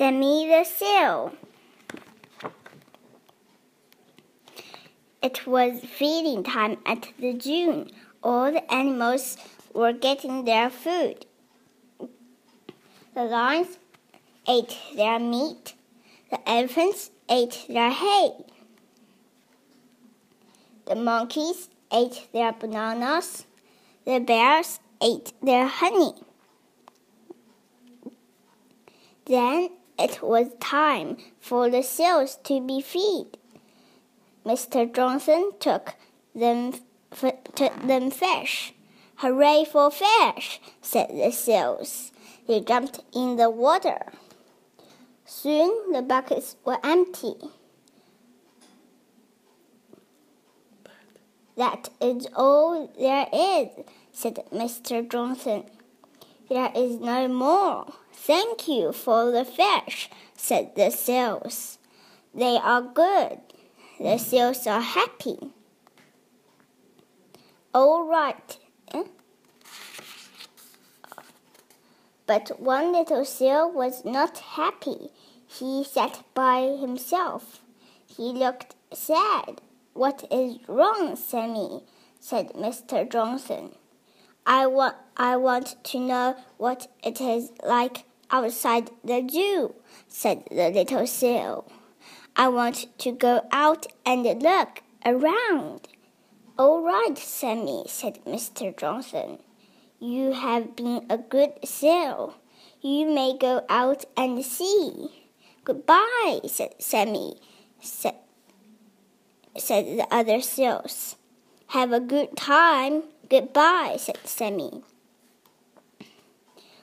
Sammy the Seal. It was feeding time at the zoo. All the animals were getting their food. The lions ate their meat. The elephants ate their hay. The monkeys ate their bananas. The bears ate their honey. Then it was time for the seals to be fed. Mr. Johnson took them, took them fish. Hooray for fish, said the seals. They jumped in the water. Soon the buckets were empty. That is all there is, said Mr. Johnson. There is no more. Thank you for the fish, said the seals. They are good. The seals are happy. All right. Eh? But one little seal was not happy. He sat by himself. He looked sad. What is wrong, Sammy? said Mr. Johnson. I want, I want to know what it is like outside the zoo, said the little seal. I want to go out and look around. All right, Sammy, said Mr. Johnson. You have been a good seal. You may go out and see. Goodbye, said Sammy, said, said the other seals. Have a good time. Goodbye, said Sammy.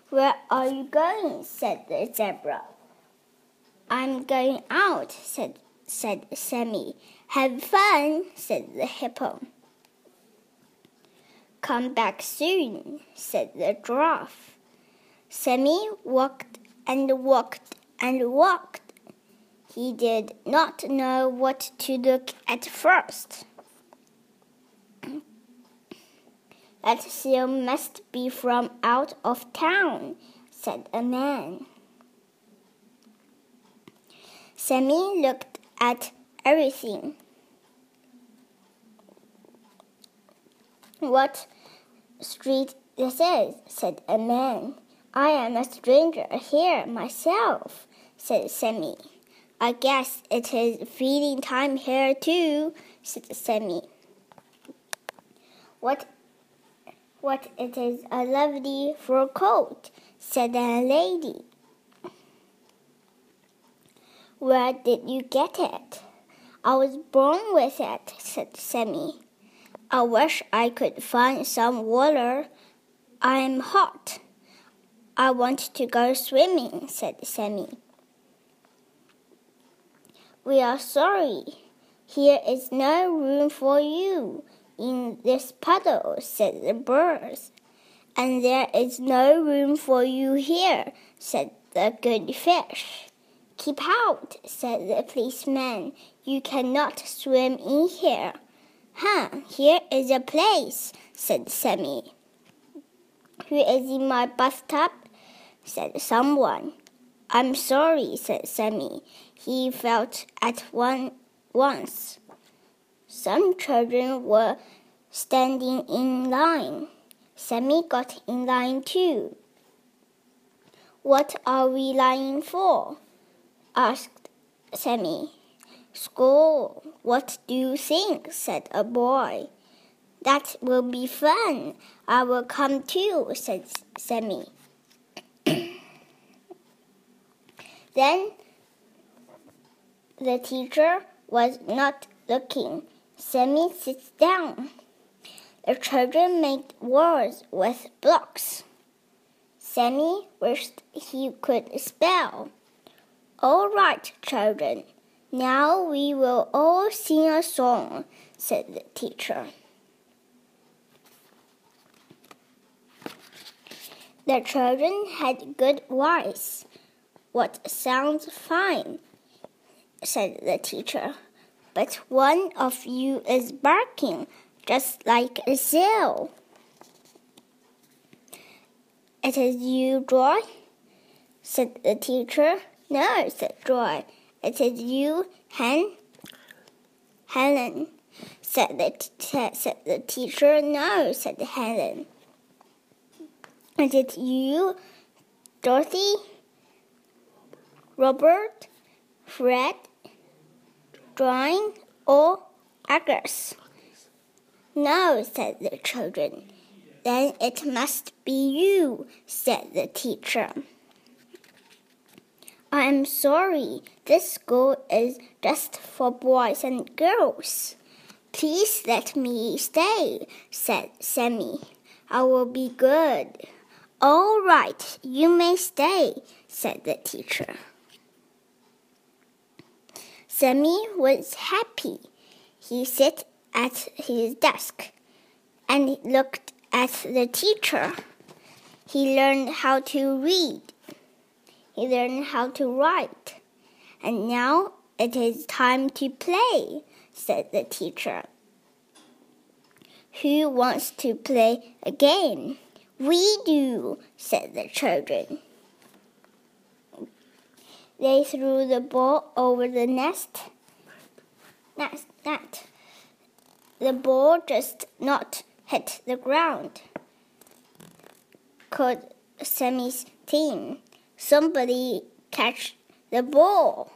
Where are you going? said the zebra. I'm going out, said, said Sammy. Have fun, said the hippo. Come back soon, said the giraffe. Sammy walked and walked and walked. He did not know what to look at first. That seal must be from out of town, said a man. Sammy looked at everything. What street this is, said a man. I am a stranger here myself, said Sammy. I guess it is feeding time here too, said Sammy. What what it is a lovely fur coat, said a lady. Where did you get it? I was born with it, said Sammy. I wish I could find some water. I'm hot. I want to go swimming, said Sammy. We are sorry. Here is no room for you in this puddle, said the birds. And there is no room for you here, said the good fish. Keep out, said the policeman. You cannot swim in here. Huh, here is a place, said Sammy. Who is in my bathtub? said someone. I'm sorry, said Sammy. He felt at one once. Some children were standing in line. Sammy got in line too. What are we lying for? asked Sammy. School, what do you think? said a boy. That will be fun. I will come too, said Sammy. then the teacher was not looking. Sammy sits down. The children made words with blocks. Sammy wished he could spell. All right, children. Now we will all sing a song, said the teacher. The children had good voice. What sounds fine, said the teacher. But one of you is barking just like a seal. It is you, Joy, said the teacher. No, said Joy. It is you, Hen. Helen, said the, said the teacher. No, said Helen. Is it you, Dorothy, Robert, Fred, Drawing, or Agus? No, said the children. Then it must be you, said the teacher. I'm sorry, this school is just for boys and girls. Please let me stay, said Sammy. I will be good. All right, you may stay, said the teacher. Sammy was happy. He sat at his desk and looked at the teacher. He learned how to read. He learned how to write. And now it is time to play, said the teacher. Who wants to play a game? We do, said the children. They threw the ball over the nest. Nest, net. The ball just not hit the ground. Could Sammy's team somebody catch the ball?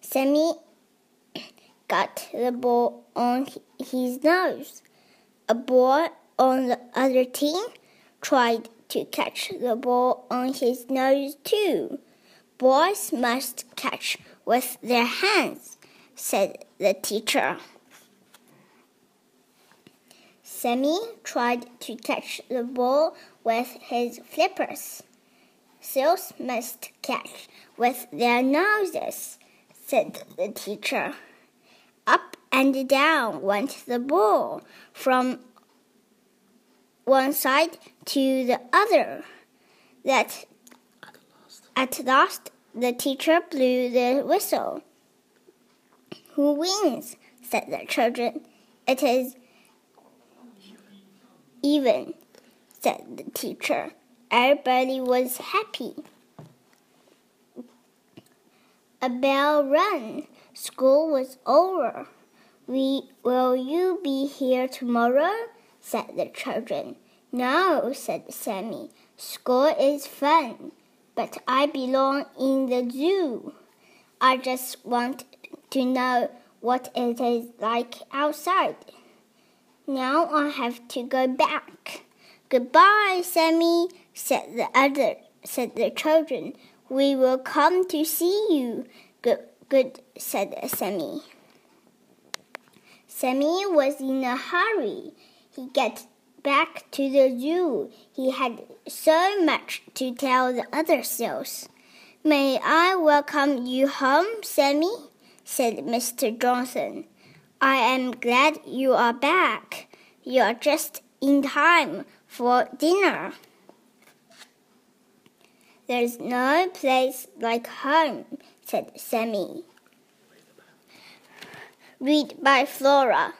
Sammy got the ball on his nose. A boy on the other team tried to catch the ball on his nose too. Boys must catch with their hands said the teacher. Sammy tried to catch the ball with his flippers. Seals must catch with their noses, said the teacher. Up and down went the ball from one side to the other. That at last the teacher blew the whistle. Who wins? said the children. It is even, said the teacher. Everybody was happy. A bell rang. School was over. We, will you be here tomorrow? Said the children. No, said Sammy. School is fun, but I belong in the zoo. I just want to know what it is like outside. Now I have to go back. Goodbye, Sammy, said the other said the children. We will come to see you. Good good said Sammy. Sammy was in a hurry. He got back to the zoo. He had so much to tell the other seals. May I welcome you home, Sammy? said Mr. Johnson. I am glad you are back. You are just in time for dinner. There's no place like home, said Sammy. Read by Flora.